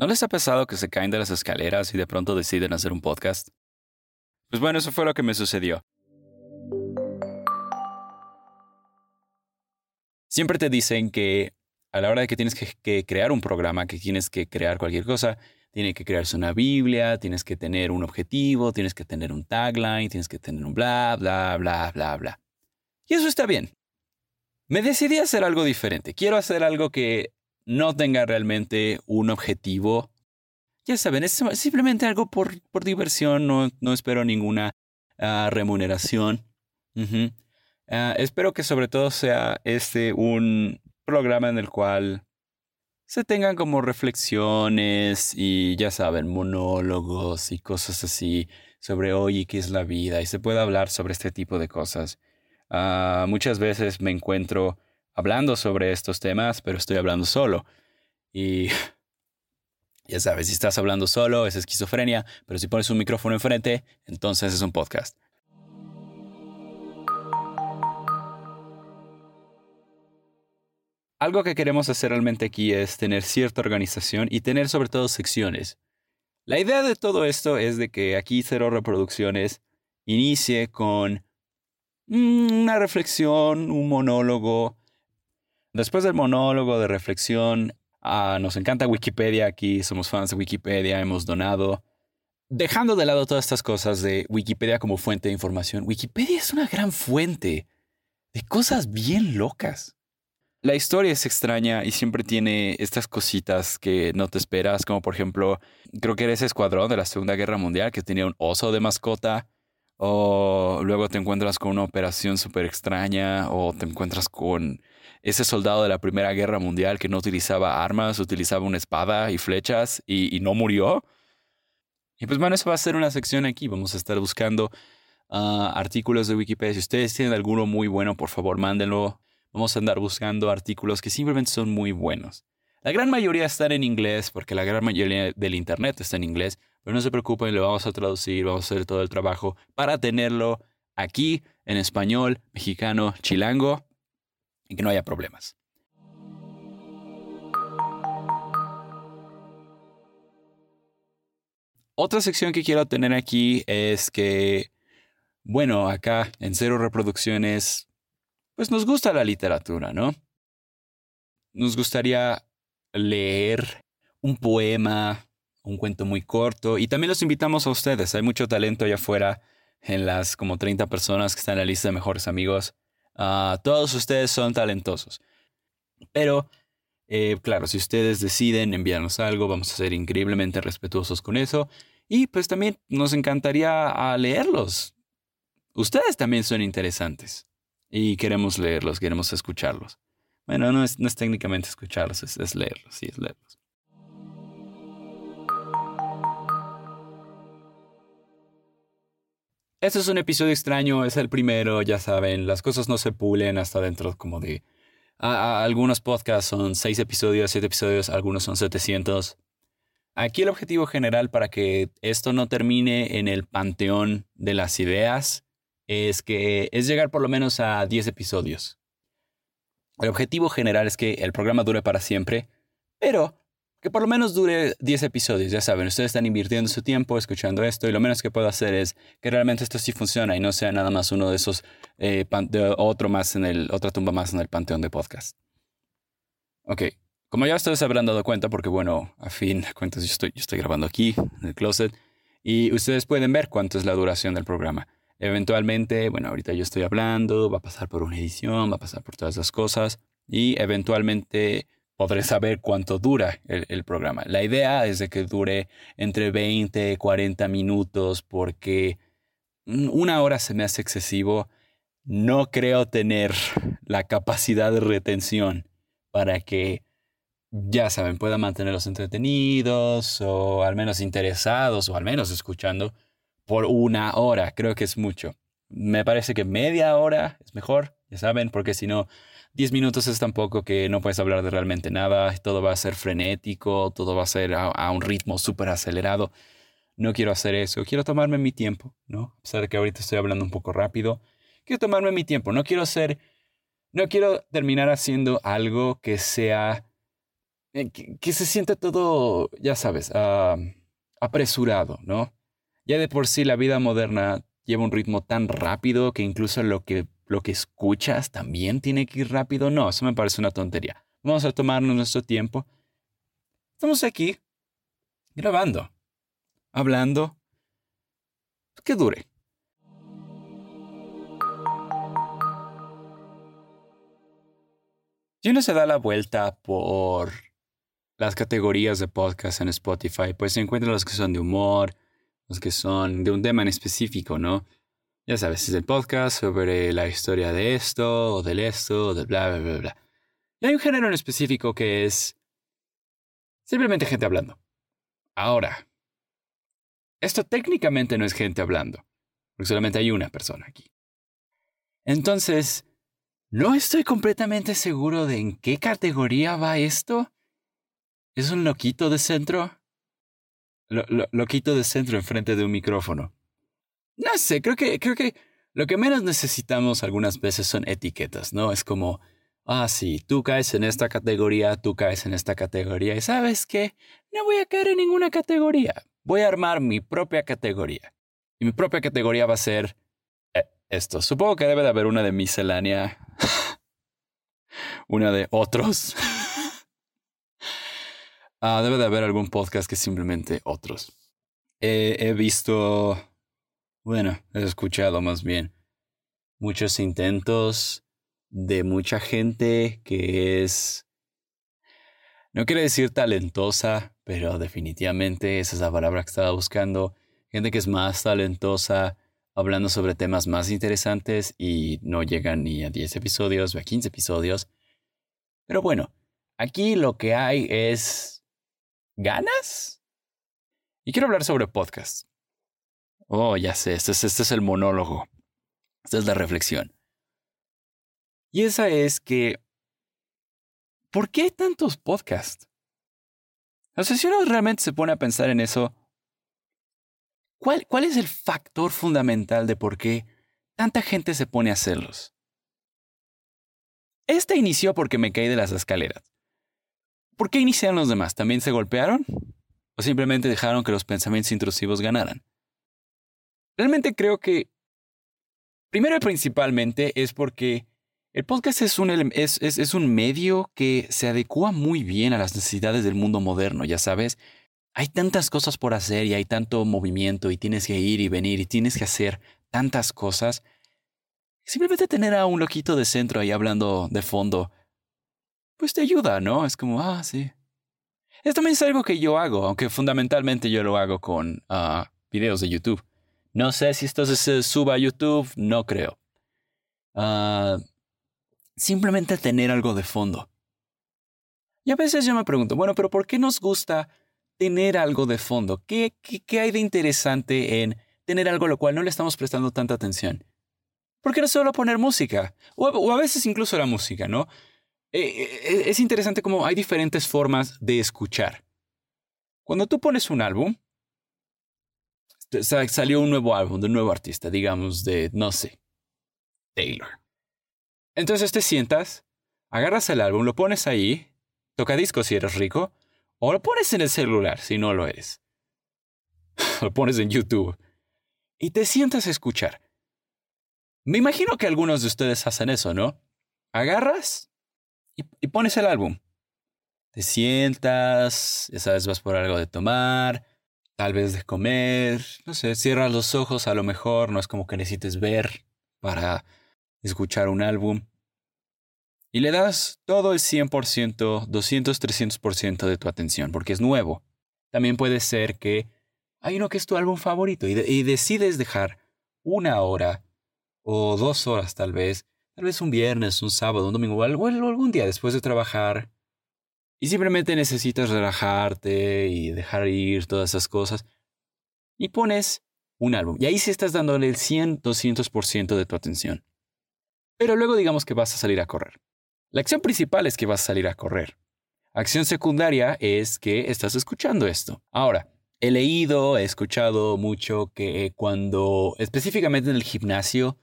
¿No les ha pasado que se caen de las escaleras y de pronto deciden hacer un podcast? Pues bueno, eso fue lo que me sucedió. Siempre te dicen que a la hora de que tienes que, crear un programa, que tienes que crear cualquier cosa, tiene que crearse una Biblia, tienes que tener un objetivo, tienes que tener un tagline, tienes que tener un bla, bla, bla, bla, bla. Y eso está bien. Me decidí a hacer algo diferente. Quiero hacer algo que no tenga realmente un objetivo. Ya saben, es simplemente algo por, diversión, no, no espero ninguna ah, remuneración. Ah, espero que sobre todo sea este un programa en el cual se tengan como reflexiones y ya saben, monólogos y cosas así sobre hoy y qué es la vida y se pueda hablar sobre este tipo de cosas. Ah, muchas veces me encuentro hablando sobre estos temas, pero estoy hablando solo. Y ya sabes, si estás hablando solo es esquizofrenia, pero si pones un micrófono enfrente, entonces es un podcast. Algo que queremos hacer realmente aquí es tener cierta organización y tener sobre todo secciones. La idea de todo esto es de que aquí Cero Reproducciones inicie con una reflexión, un monólogo. Después del monólogo de reflexión, ah, nos encanta Wikipedia aquí, somos fans de Wikipedia, hemos donado. Dejando de lado todas estas cosas de Wikipedia como fuente de información, Wikipedia es una gran fuente de cosas bien locas. La historia es extraña y siempre tiene estas cositas que no te esperas, como por ejemplo, creo que era ese escuadrón de la Segunda Guerra Mundial que tenía un oso de mascota, o luego te encuentras con una operación súper extraña, o te encuentras con ese soldado de la Primera Guerra Mundial que no utilizaba armas, utilizaba una espada y flechas y, no murió. Y pues bueno, eso va a ser una sección aquí, vamos a estar buscando ah, artículos de Wikipedia. Si ustedes tienen alguno muy bueno, por favor, mándenlo vamos a andar buscando artículos que simplemente son muy buenos. La gran mayoría están en inglés, porque la gran mayoría del Internet está en inglés, pero no se preocupen, lo vamos a traducir, vamos a hacer todo el trabajo para tenerlo aquí en español, mexicano, chilango, y que no haya problemas. Otra sección que quiero tener aquí es que, bueno, acá en Cero Reproducciones pues nos gusta la literatura, ¿no? Nos gustaría leer un poema, un cuento muy corto y también los invitamos a ustedes. Hay mucho talento allá afuera en las como 30 personas que están en la lista de mejores amigos. Ah, todos ustedes son talentosos. Pero, eh, claro, si ustedes deciden enviarnos algo, vamos a ser increíblemente respetuosos con eso. Y pues también nos encantaría leerlos. Ustedes también son interesantes y queremos leerlos, queremos escucharlos. Bueno, no es, técnicamente escucharlos, es, leerlos, sí, es leerlos. Este es un episodio extraño, es el primero, ya saben, las cosas no se pulen hasta dentro como de... algunos podcasts son seis episodios, siete episodios, algunos son 700. Aquí el objetivo general para que esto no termine en el panteón de las ideas es que es llegar por lo menos a 10 episodios. El objetivo general es que el programa dure para siempre, pero que por lo menos dure 10 episodios. Ya saben, ustedes están invirtiendo su tiempo escuchando esto y lo menos que puedo hacer es que realmente esto sí funciona y no sea nada más uno de esos, eh, otro más en el, otra tumba más en el panteón de podcast. Ok, como ya ustedes habrán dado cuenta, porque bueno, a fin de cuentas yo estoy, yo estoy grabando aquí en el closet y ustedes pueden ver cuánto es la duración del programa. Eventualmente, bueno, ahorita yo estoy hablando, va a pasar por una edición, va a pasar por todas esas cosas y eventualmente podré saber cuánto dura el, programa. La idea es de que dure entre 20 y 40 minutos porque una hora se me hace excesivo. No creo tener la capacidad de retención para que, ya saben, pueda mantenerlos entretenidos o al menos interesados o al menos escuchando por una hora. Creo que es mucho. Me parece que media hora es mejor, ya saben, porque si no, 10 minutos es tan poco que no puedes hablar de realmente nada. Todo va a ser frenético, todo va a ser a, un ritmo súper acelerado. No quiero hacer eso. Quiero tomarme mi tiempo, ¿no? A pesar de que ahorita estoy hablando un poco rápido. Quiero tomarme mi tiempo. No quiero ser. No quiero terminar haciendo algo que sea eh, que, se siente todo, ya sabes, ah, apresurado, ¿no? Ya de por sí la vida moderna lleva un ritmo tan rápido que incluso lo que, lo que escuchas también tiene que ir rápido. No, eso me parece una tontería. Vamos a tomarnos nuestro tiempo. Estamos aquí grabando, hablando, que dure. Si uno se da la vuelta por las categorías de podcast en Spotify, pues se encuentran los que son de humor, los que son de un tema en específico, ¿no? Ya sabes, es el podcast sobre la historia de esto, o del esto, o del bla, bla, bla, bla. Y hay un género en específico que es simplemente gente hablando. Ahora, esto técnicamente no es gente hablando, porque solamente hay una persona aquí. Entonces, no estoy completamente seguro de en qué categoría va esto. ¿Es un loquito de centro? loquito de centro enfrente de un micrófono. No sé, creo que, creo que lo que menos necesitamos algunas veces son etiquetas, ¿no? Es como, ah, sí, tú caes en esta categoría, tú caes en esta categoría, y sabes qué, no voy a caer en ninguna categoría, voy a armar mi propia categoría. Y mi propia categoría va a ser eh, esto. Supongo que debe de haber una de miscelánea, una de otros. Ah, debe de haber algún podcast que simplemente otros. he visto, bueno, he escuchado más bien muchos intentos de mucha gente que es, no quiero decir talentosa, pero definitivamente esa es la palabra que estaba buscando. Gente que es más talentosa, hablando sobre temas más interesantes y no llegan ni a 10 episodios o a 15 episodios. Pero bueno, aquí lo que hay es ganas. Y quiero hablar sobre podcast. Oh, ya sé, este es, este es el monólogo. Esta es la reflexión. Y esa es que, ¿por qué hay tantos podcasts? O sea, si uno realmente se pone a pensar en eso, ¿cuál, ¿cuál es el factor fundamental de por qué tanta gente se pone a hacerlos? Este inició porque me caí de las escaleras. ¿Por qué iniciaron los demás? ¿También se golpearon? ¿O simplemente dejaron que los pensamientos intrusivos ganaran? Realmente creo que, primero y principalmente, es porque el podcast es un, es, es, un medio que se adecua muy bien a las necesidades del mundo moderno, ya sabes. Hay tantas cosas por hacer y hay tanto movimiento y tienes que ir y venir y tienes que hacer tantas cosas. Simplemente tener a un loquito de centro ahí hablando de fondo, pues te ayuda, ¿no? Es como, ah, sí. Esto también es algo que yo hago, aunque fundamentalmente yo lo hago con ah, videos de YouTube. No sé si esto se suba a YouTube, no creo. Uh, simplemente tener algo de fondo. Y a veces yo me pregunto, bueno, pero ¿por qué nos gusta tener algo de fondo? ¿Qué, qué, hay de interesante en tener algo a lo cual no le estamos prestando tanta atención? ¿Por qué no solo poner música? O, a veces incluso la música, ¿no? Eh, eh, es interesante cómo hay diferentes formas de escuchar. Cuando tú pones un álbum, salió un nuevo álbum de un nuevo artista, digamos de, no sé, Taylor. Entonces te sientas, agarras el álbum, lo pones ahí, toca disco si eres rico, o lo pones en el celular si no lo eres. lo pones en YouTube. Y te sientas a escuchar. Me imagino que algunos de ustedes hacen eso, ¿no? Agarras y, y pones el álbum. Te sientas, ya sabes, vas por algo de tomar, tal vez de comer, no sé, cierras los ojos, a lo mejor no es como que necesites ver para escuchar un álbum y le das todo el 100%, 200, 300% de tu atención porque es nuevo. También puede ser que hay uno que es tu álbum favorito y, decides dejar una hora o dos horas tal vez, tal vez un viernes, un sábado, un domingo o algún día después de trabajar y simplemente necesitas relajarte y dejar ir todas esas cosas y pones un álbum. Y ahí sí estás dándole el 100, 200% de tu atención. Pero luego digamos que vas a salir a correr. La acción principal es que vas a salir a correr. Acción secundaria es que estás escuchando esto. Ahora, he leído, he escuchado mucho que cuando, específicamente en el gimnasio,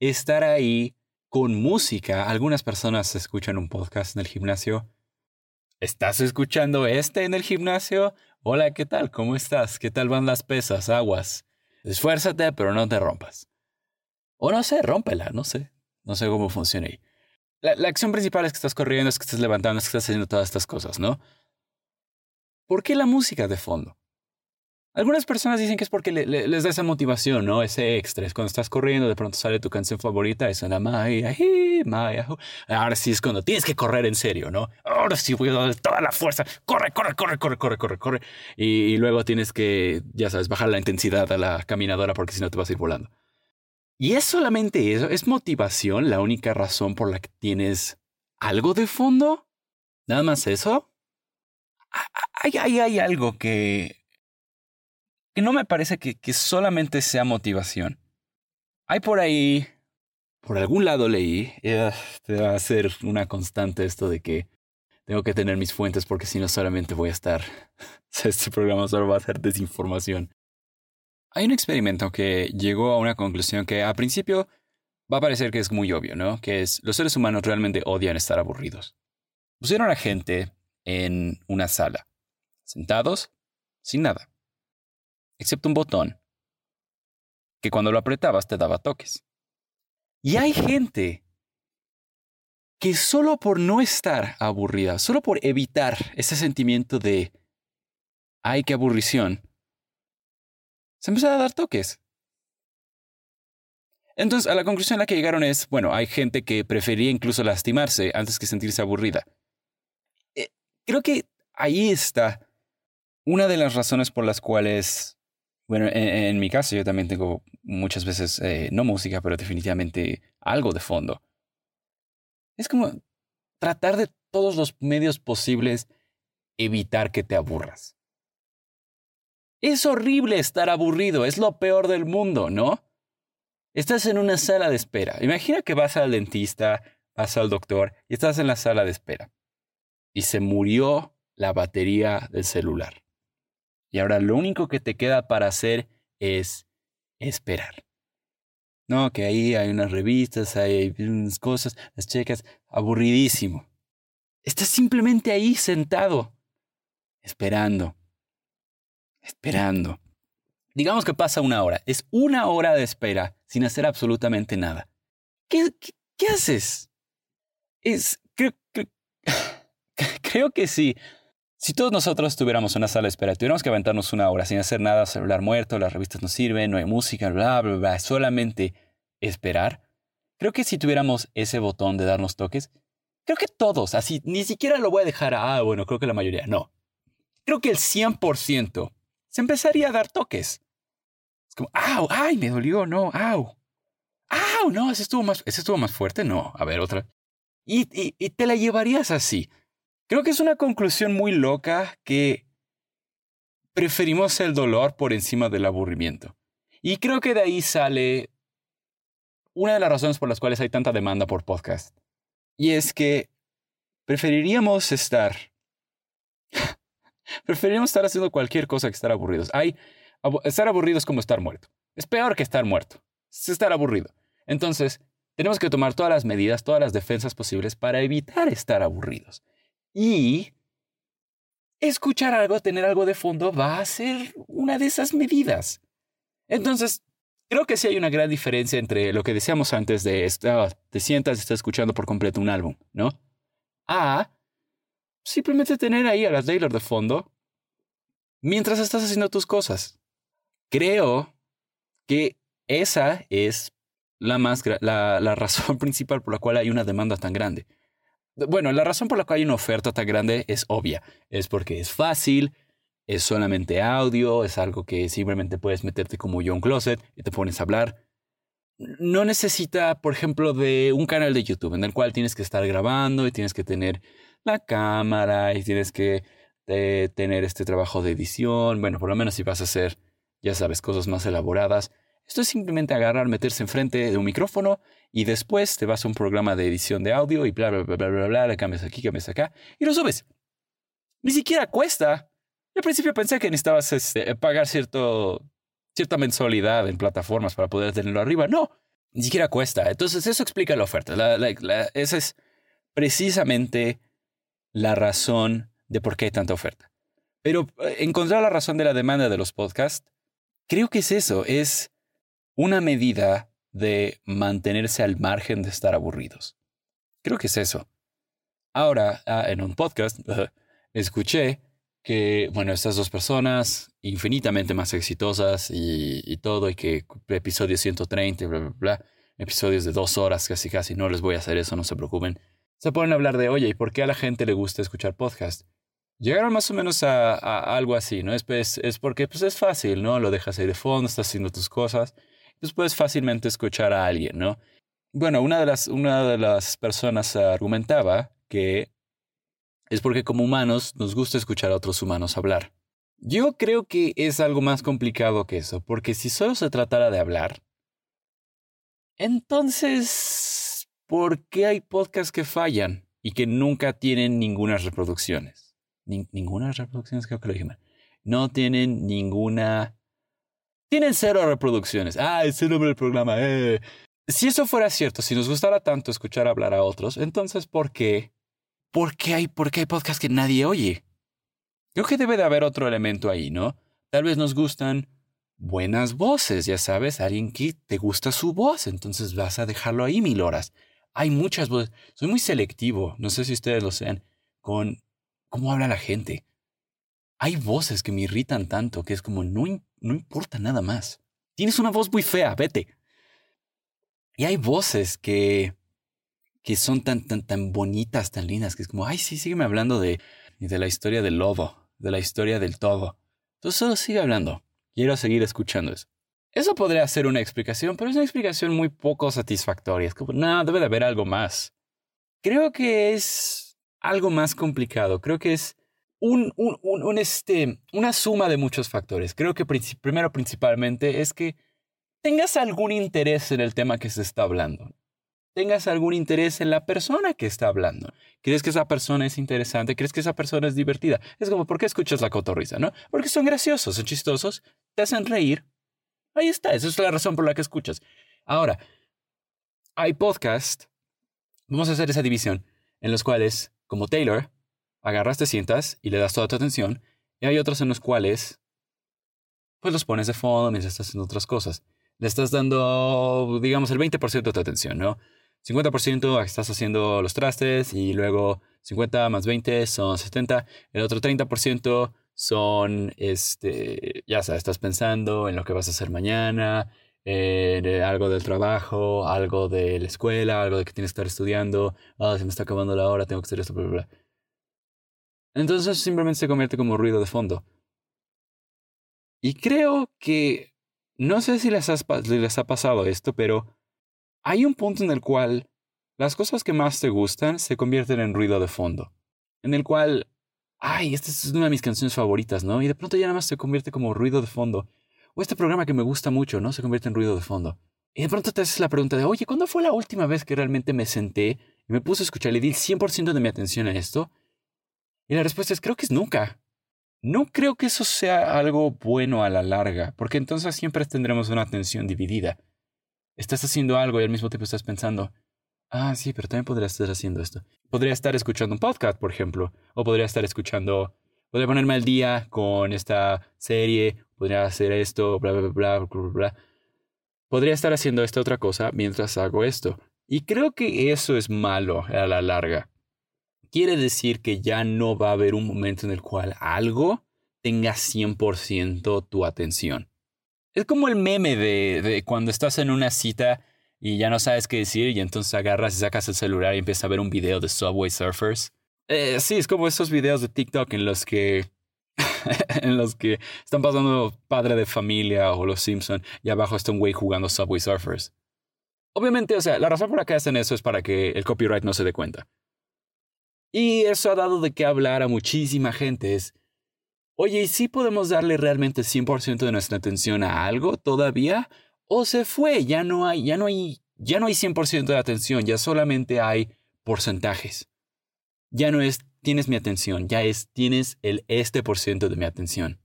estar ahí con música, algunas personas escuchan un podcast en el gimnasio, ¿Estás escuchando este en el gimnasio? Hola, ¿qué tal? ¿Cómo estás? ¿Qué tal van las pesas? Aguas. Esfuérzate, pero no te rompas. O no sé, rómpela, no sé. No sé cómo funciona ahí. La, la, acción principal es que estás corriendo, es que estás levantando, es que estás haciendo todas estas cosas, ¿no? ¿Por qué la música de fondo? Algunas personas dicen que es porque les da esa motivación, ¿no? Ese extra. Es cuando estás corriendo, de pronto sale tu canción favorita y suena Maya, Maya. Ahora sí es cuando tienes que correr en serio, ¿no? Ahora sí voy a dar toda la fuerza. Corre, corre, corre, corre, corre, corre, corre. Y, y luego tienes que, ya sabes, bajar la intensidad a la caminadora porque si no te vas a ir volando. Y es solamente eso. ¿Es motivación la única razón por la que tienes algo de fondo? ¿Nada más eso? Hay, hay, hay algo que que no me parece que, que solamente sea motivación. Hay por ahí, por algún lado leí, te va a ser una constante esto de que tengo que tener mis fuentes porque si no solamente voy a estar, este programa solo va a ser desinformación. Hay un experimento que llegó a una conclusión que a principio va a parecer que es muy obvio, ¿no? Que es, los seres humanos realmente odian estar aburridos. Pusieron a gente en una sala, sentados, sin nada excepto un botón que cuando lo apretabas te daba toques. Y hay gente que solo por no estar aburrida, solo por evitar ese sentimiento de, ay, qué aburrición, se empezó a dar toques. Entonces, a la conclusión a la que llegaron es, bueno, hay gente que prefería incluso lastimarse antes que sentirse aburrida. Eh, creo que ahí está una de las razones por las cuales bueno, en, mi caso yo también tengo muchas veces, eh, no música, pero definitivamente algo de fondo. Es como tratar de todos los medios posibles evitar que te aburras. Es horrible estar aburrido, es lo peor del mundo, ¿no? Estás en una sala de espera. Imagina que vas al dentista, vas al doctor y estás en la sala de espera. Y se murió la batería del celular. Y ahora lo único que te queda para hacer es esperar. No, que ahí hay unas revistas, hay unas cosas, las checas, aburridísimo. Estás simplemente ahí sentado, esperando, esperando. Digamos que pasa una hora. Es una hora de espera sin hacer absolutamente nada. ¿Qué, qué, haces? Es, creo, creo que sí. Si todos nosotros tuviéramos una sala de espera, tuviéramos que aventarnos una hora sin hacer nada, celular muerto, las revistas no sirven, no hay música, bla, bla, bla, solamente esperar, creo que si tuviéramos ese botón de darnos toques, creo que todos, así, ni siquiera lo voy a dejar a, ah, bueno, creo que la mayoría, no. Creo que el 100% se empezaría a dar toques. Es como, ¡au! ¡Ay, me dolió! No, ¡au! ¡au! No, ese estuvo más, ese estuvo más fuerte, no. A ver, otra. Y, y, y te la llevarías así. Creo que es una conclusión muy loca que preferimos el dolor por encima del aburrimiento. Y creo que de ahí sale una de las razones por las cuales hay tanta demanda por podcast. Y es que preferiríamos estar... preferiríamos estar haciendo cualquier cosa que estar aburridos. Hay, estar aburrido es como estar muerto. Es peor que estar muerto. Es estar aburrido. Entonces, tenemos que tomar todas las medidas, todas las defensas posibles para evitar estar aburridos. Y escuchar algo, tener algo de fondo, va a ser una de esas medidas. Entonces, creo que sí hay una gran diferencia entre lo que decíamos antes de te sientas y estás escuchando por completo un álbum, ¿no? A simplemente tener ahí a las Taylor de fondo mientras estás haciendo tus cosas. Creo que esa es la, más, la razón principal por la cual hay una demanda tan grande. Bueno, la razón por la cual hay una oferta tan grande es obvia. Es porque es fácil, es solamente audio, es algo que simplemente puedes meterte como John Closet y te pones a hablar. No necesita, por ejemplo, de un canal de YouTube en el cual tienes que estar grabando y tienes que tener la cámara y tienes que eh, tener este trabajo de edición. Bueno, por lo menos si vas a hacer, ya sabes, cosas más elaboradas. Esto es simplemente agarrar, meterse enfrente de un micrófono y después te vas a un programa de edición de audio y bla, bla, bla, bla, bla, bla, cambias aquí, cambias acá y lo subes. Ni siquiera cuesta. Al principio pensé que necesitabas este, pagar cierto, cierta mensualidad en plataformas para poder tenerlo arriba. No, ni siquiera cuesta. Entonces eso explica la oferta. esa es precisamente la razón de por qué hay tanta oferta. Pero eh, encontrar la razón de la demanda de los podcasts, creo que es eso, es una medida de mantenerse al margen de estar aburridos. Creo que es eso. Ahora, ah, en un podcast, escuché que, bueno, estas dos personas, infinitamente más exitosas y, todo, y que episodios 130, bla, bla, bla, episodios de dos horas casi, casi, no les voy a hacer eso, no se preocupen, se ponen a hablar de, oye, ¿y por qué a la gente le gusta escuchar podcast? Llegaron más o menos a, algo así, ¿no? Es, es porque pues, es fácil, ¿no? Lo dejas ahí de fondo, estás haciendo tus cosas, pues puedes fácilmente escuchar a alguien, ¿no? Bueno, una de las, una de las personas argumentaba que es porque como humanos nos gusta escuchar a otros humanos hablar. Yo creo que es algo más complicado que eso, porque si solo se tratara de hablar, entonces, ¿por qué hay podcasts que fallan y que nunca tienen ninguna reproducciones? ninguna reproducciones, creo que lo dije mal. No tienen ninguna... Tienen cero reproducciones. Ah, es el nombre del programa. Eh. Si eso fuera cierto, si nos gustara tanto escuchar hablar a otros, entonces ¿por qué ¿por qué hay, por qué hay podcasts que nadie oye? Creo que debe de haber otro elemento ahí, ¿no? Tal vez nos gustan buenas voces, ya sabes, alguien que te gusta su voz, entonces vas a dejarlo ahí mil horas. Hay muchas voces. Soy muy selectivo, no sé si ustedes lo sean, con cómo habla la gente. Hay voces que me irritan tanto que es como, no, no importa nada más. Tienes una voz muy fea, vete. Y hay voces que que son tan, tan, tan bonitas, tan lindas, que es como, ay, sí, sígueme hablando de, de la historia del lobo, de la historia del todo. Entonces solo sigue hablando. Quiero seguir escuchando eso. Eso podría ser una explicación, pero es una explicación muy poco satisfactoria. Es como, no, debe de haber algo más. Creo que es algo más complicado. Creo que es un, este, una suma de muchos factores. Creo que primero principalmente es que tengas algún interés en el tema que se está hablando tengas algún interés en la persona que está hablando. ¿Crees que esa persona es interesante? ¿Crees que esa persona es divertida? Es como, ¿por qué escuchas la cotorriza, no? Porque son graciosos, son chistosos, te hacen reír. Ahí está, esa es la razón por la que escuchas. Ahora, hay podcasts, vamos a hacer esa división, en los cuales, como Taylor, agarras, te sientas y le das toda tu atención, y hay otros en los cuales, pues los pones de fondo mientras estás haciendo otras cosas. Le estás dando, digamos, el 20% de tu atención, ¿no? 50% estás haciendo los trastes y luego 50 más 20 son 70. El otro 30% son, este, ya sabes, estás pensando en lo que vas a hacer mañana, en algo del trabajo, algo de la escuela, algo de que tienes que estar estudiando. Ah, se me está acabando la hora, tengo que hacer esto, bla, bla, bla. Entonces simplemente se convierte como ruido de fondo. Y creo que, no sé si les, les ha pasado esto, pero hay un punto en el cual las cosas que más te gustan se convierten en ruido de fondo. En el cual, ay, esta es una de mis canciones favoritas, ¿no? Y de pronto ya nada más se convierte como ruido de fondo. O este programa que me gusta mucho, ¿no? Se convierte en ruido de fondo. Y de pronto te haces la pregunta de, oye, ¿cuándo fue la última vez que realmente me senté y me puse a escuchar y di el 100% de mi atención a esto? Y la respuesta es, creo que es nunca. No creo que eso sea algo bueno a la larga, porque entonces siempre tendremos una atención dividida estás haciendo algo y al mismo tiempo estás pensando, ah, sí, pero también podría estar haciendo esto. Podría estar escuchando un podcast, por ejemplo, o podría estar escuchando, podría ponerme al día con esta serie, podría hacer esto, bla, bla, bla, bla, bla, bla. Podría estar haciendo esta otra cosa mientras hago esto. Y creo que eso es malo a la larga. Quiere decir que ya no va a haber un momento en el cual algo tenga 100% tu atención. Es como el meme de, de, cuando estás en una cita y ya no sabes qué decir y entonces agarras y sacas el celular y empiezas a ver un video de Subway Surfers. Eh, sí, es como esos videos de TikTok en los que en los que están pasando padre de familia o los Simpson y abajo está un güey jugando Subway Surfers. Obviamente, o sea, la razón por la que hacen eso es para que el copyright no se dé cuenta. Y eso ha dado de qué hablar a muchísima gente. Oye, ¿y si podemos darle realmente 100% de nuestra atención a algo todavía? ¿O se fue? Ya no hay, ya no hay, ya no hay 100% de atención, ya solamente hay porcentajes. Ya no es tienes mi atención, ya es tienes el este por ciento de mi atención.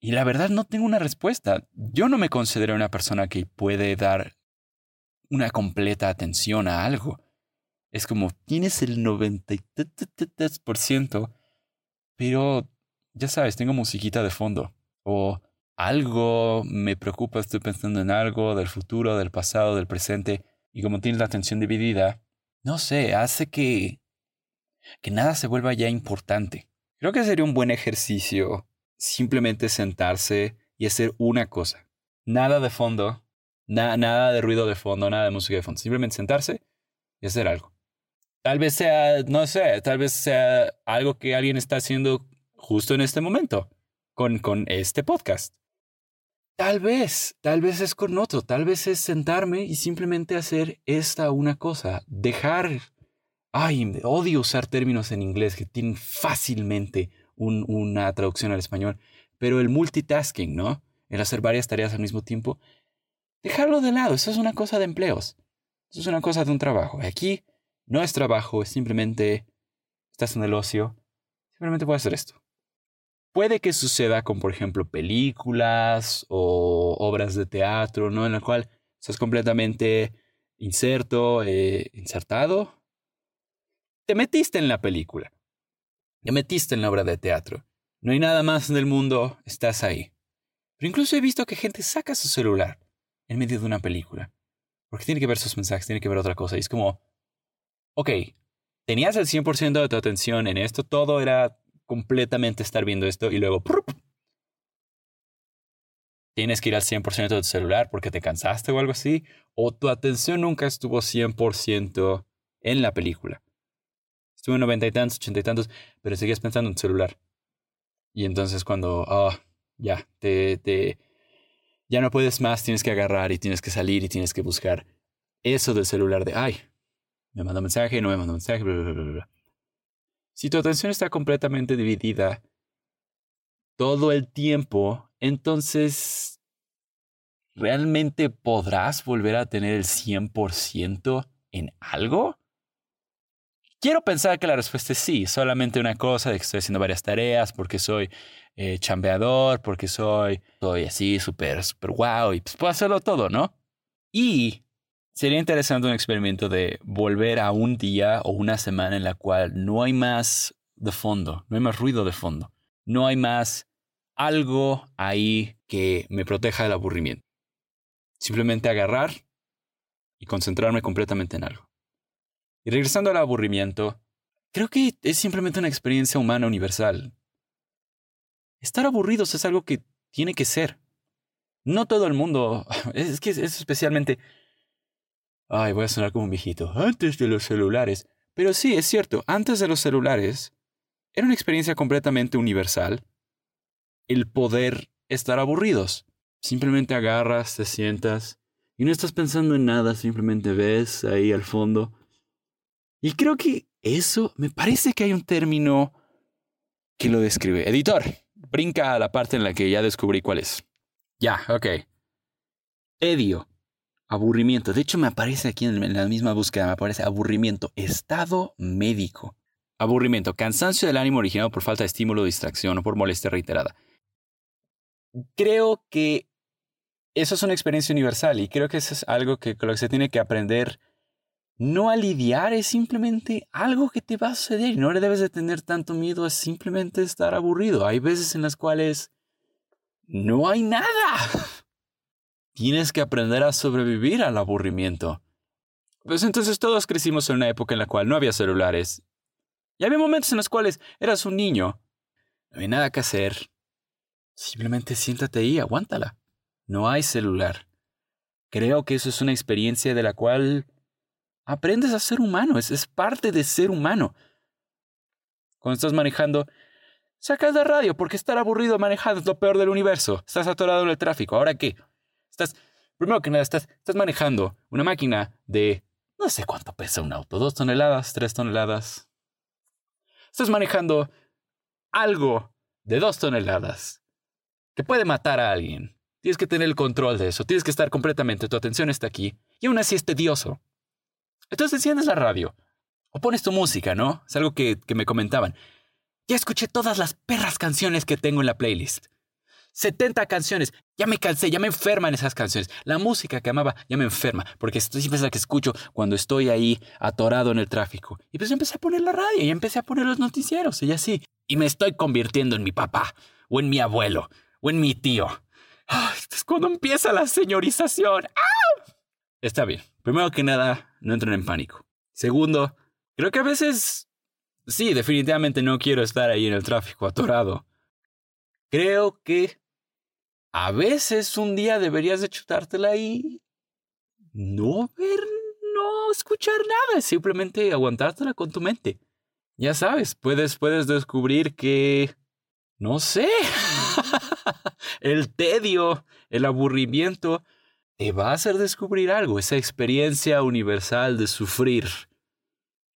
Y la verdad no tengo una respuesta. Yo no me considero una persona que puede dar una completa atención a algo. Es como tienes el 93% pero ya sabes, tengo musiquita de fondo. O algo me preocupa, estoy pensando en algo del futuro, del pasado, del presente. Y como tienes la atención dividida, no sé, hace que, que nada se vuelva ya importante. Creo que sería un buen ejercicio simplemente sentarse y hacer una cosa. Nada de fondo, nada de ruido de fondo, nada de música de fondo. Simplemente sentarse y hacer algo. Tal vez sea, no sé, tal vez sea algo que alguien está haciendo justo en este momento con, con este podcast. Tal vez, tal vez es con otro, tal vez es sentarme y simplemente hacer esta una cosa, dejar... Ay, odio usar términos en inglés que tienen fácilmente una traducción al español, pero el multitasking, ¿no? El hacer varias tareas al mismo tiempo, dejarlo de lado, eso es una cosa de empleos, eso es una cosa de un trabajo. Aquí no es trabajo, es simplemente estás en el ocio, simplemente puedes hacer esto. Puede que suceda con, por ejemplo, películas o obras de teatro, ¿no? En la cual estás completamente inserto, eh, insertado. Te metiste en la película. Te metiste en la obra de teatro. No hay nada más en el mundo, estás ahí. Pero incluso he visto que gente saca su celular en medio de una película. Porque tiene que ver sus mensajes, tiene que ver otra cosa. Y es como, ok, tenías el 100% de tu atención en esto, todo era completamente estar viendo esto y luego... Tienes que ir al 100% de tu celular porque te cansaste o algo así, o tu atención nunca estuvo 100% en la película. Estuve en noventa y tantos, ochenta y tantos, pero seguías pensando en tu celular. Y entonces cuando, ah, ya, te, te, ya no puedes más, tienes que agarrar y tienes que salir y tienes que buscar eso del celular de, ay, me manda mensaje, no me manda mensaje, bla, bla, bla. Si tu atención está completamente dividida todo el tiempo, entonces, ¿realmente podrás volver a tener el 100% en algo? Quiero pensar que la respuesta es sí, solamente una cosa de que estoy haciendo varias tareas, porque soy eh, chambeador, porque soy, soy así súper, súper guau, y pues puedo hacerlo todo, ¿no? Y sería interesante un experimento de volver a un día o una semana en la cual no hay más de fondo, no hay más ruido de fondo, no hay más algo ahí que me proteja del aburrimiento. Simplemente agarrar y concentrarme completamente en algo. Y regresando al aburrimiento, creo que es simplemente una experiencia humana universal. Estar aburridos es algo que tiene que ser. No todo el mundo. Es que es especialmente. Ay, voy a sonar como un viejito. Antes de los celulares. Pero sí, es cierto, antes de los celulares, era una experiencia completamente universal el poder estar aburridos. Simplemente agarras, te sientas y no estás pensando en nada, simplemente ves ahí al fondo y creo que eso, me parece que hay un término que lo describe. Editor, brinca a la parte en la que ya descubrí cuál es. Ya, ok. Edio, aburrimiento. De hecho, me aparece aquí en la misma búsqueda, me aparece aburrimiento, estado médico. Aburrimiento, cansancio del ánimo originado por falta de estímulo, distracción o por molestia reiterada. Creo que eso es una experiencia universal y creo que eso es algo que, lo que se tiene que aprender no a lidiar, es simplemente algo que te va a suceder y no le debes de tener tanto miedo a simplemente estar aburrido. Hay veces en las cuales no hay nada. Tienes que aprender a sobrevivir al aburrimiento. Pues entonces todos crecimos en una época en la cual no había celulares. Y había momentos en los cuales eras un niño. No hay nada que hacer. Simplemente siéntate ahí, aguántala. No hay celular. Creo que eso es una experiencia de la cual Aprendes a ser humano, es, es parte de ser humano. Cuando estás manejando, sacas la radio porque estar aburrido manejando es lo peor del universo. Estás atorado en el tráfico. ¿Ahora qué? Estás, primero que nada, estás, estás manejando una máquina de, no sé cuánto pesa un auto, dos toneladas, tres toneladas. Estás manejando algo de dos toneladas que puede matar a alguien. Tienes que tener el control de eso, tienes que estar completamente, tu atención está aquí, y aún así es tedioso. Entonces enciendes la radio o pones tu música, ¿no? Es algo que, me comentaban. Ya escuché todas las perras canciones que tengo en la playlist. 70 canciones. Ya me cansé, ya me enferman esas canciones. La música que amaba ya me enferma, porque esto siempre es la que escucho cuando estoy ahí atorado en el tráfico. Y pues empecé a poner la radio y empecé a poner los noticieros y así. Y me estoy convirtiendo en mi papá, o en mi abuelo, o en mi tío. es cuando empieza la señorización. Está bien. Primero que nada, no entren en pánico. Segundo, creo que a veces... Sí, definitivamente no quiero estar ahí en el tráfico atorado. Creo que a veces un día deberías de chutártela y no ver, no escuchar nada, simplemente aguantártela con tu mente. Ya sabes, puedes, puedes descubrir que, no sé, el tedio, el aburrimiento, te va a hacer descubrir algo, esa experiencia universal de sufrir.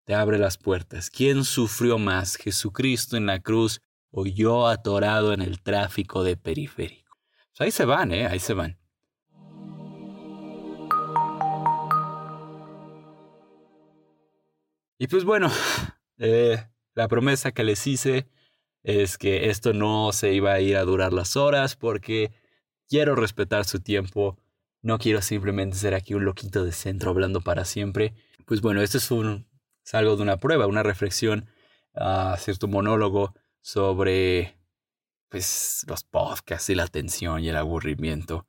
Te abre las puertas. ¿Quién sufrió más, Jesucristo en la cruz o yo atorado en el tráfico de periférico? Ahí se van, ¿eh? Ahí se van. Y pues bueno, eh, la promesa que les hice es que esto no se iba a ir a durar las horas porque quiero respetar su tiempo. No quiero simplemente ser aquí un loquito de centro hablando para siempre. Pues bueno, esto es, un, es algo de una prueba, una reflexión, a cierto monólogo sobre pues los podcasts y la atención y el aburrimiento.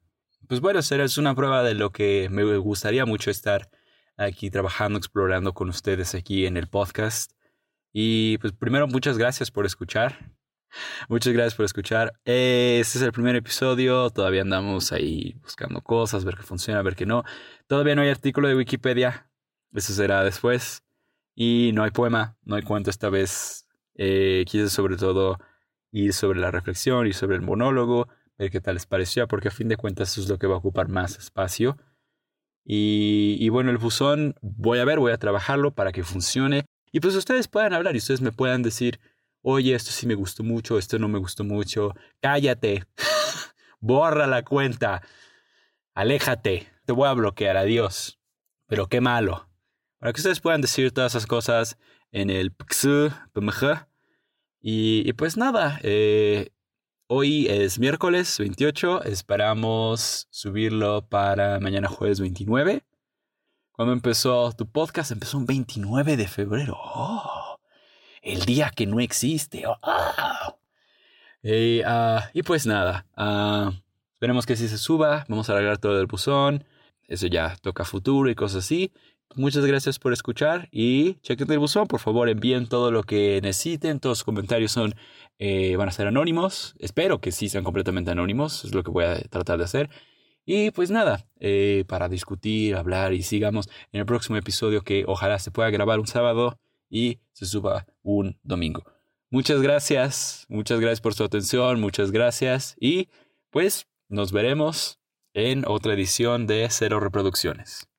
Pues bueno, es una prueba de lo que me gustaría mucho estar aquí trabajando, explorando con ustedes aquí en el podcast. Y pues primero, muchas gracias por escuchar. Muchas gracias por escuchar. Este es el primer episodio. Todavía andamos ahí buscando cosas, ver qué funciona, ver qué no. Todavía no hay artículo de Wikipedia. Eso será después. Y no hay poema, no hay cuento esta vez. Eh, sobre todo ir sobre la reflexión y sobre el monólogo, ver qué tal les pareció, porque a fin de cuentas eso es lo que va a ocupar más espacio. Y, y, bueno, el buzón voy a ver, voy a trabajarlo para que funcione. Y pues ustedes puedan hablar y ustedes me puedan decir, oye, esto sí me gustó mucho, esto no me gustó mucho, cállate, borra la cuenta, aléjate, te voy a bloquear, adiós. Pero qué malo. Para que ustedes puedan decir todas esas cosas en el PXU, PMG, y, pues nada, eh, hoy es miércoles 28, esperamos subirlo para mañana jueves 29. Cuando empezó tu podcast, empezó un 29 de febrero. ¡Oh! El día que no existe. ¡Oh! Ah, y pues nada, uh, esperemos que sí se suba. Vamos a alargar todo el buzón. Eso ya toca futuro y cosas así. Muchas gracias por escuchar y chequen el buzón. Por favor, envíen todo lo que necesiten. Todos los comentarios son, eh, van a ser anónimos. Espero que sí sean completamente anónimos. Es lo que voy a tratar de hacer. Y pues nada, eh, para discutir, hablar y sigamos en el próximo episodio que ojalá se pueda grabar un sábado y se suba un domingo. Muchas gracias, muchas gracias por su atención, muchas gracias y pues nos veremos en otra edición de Cero Reproducciones.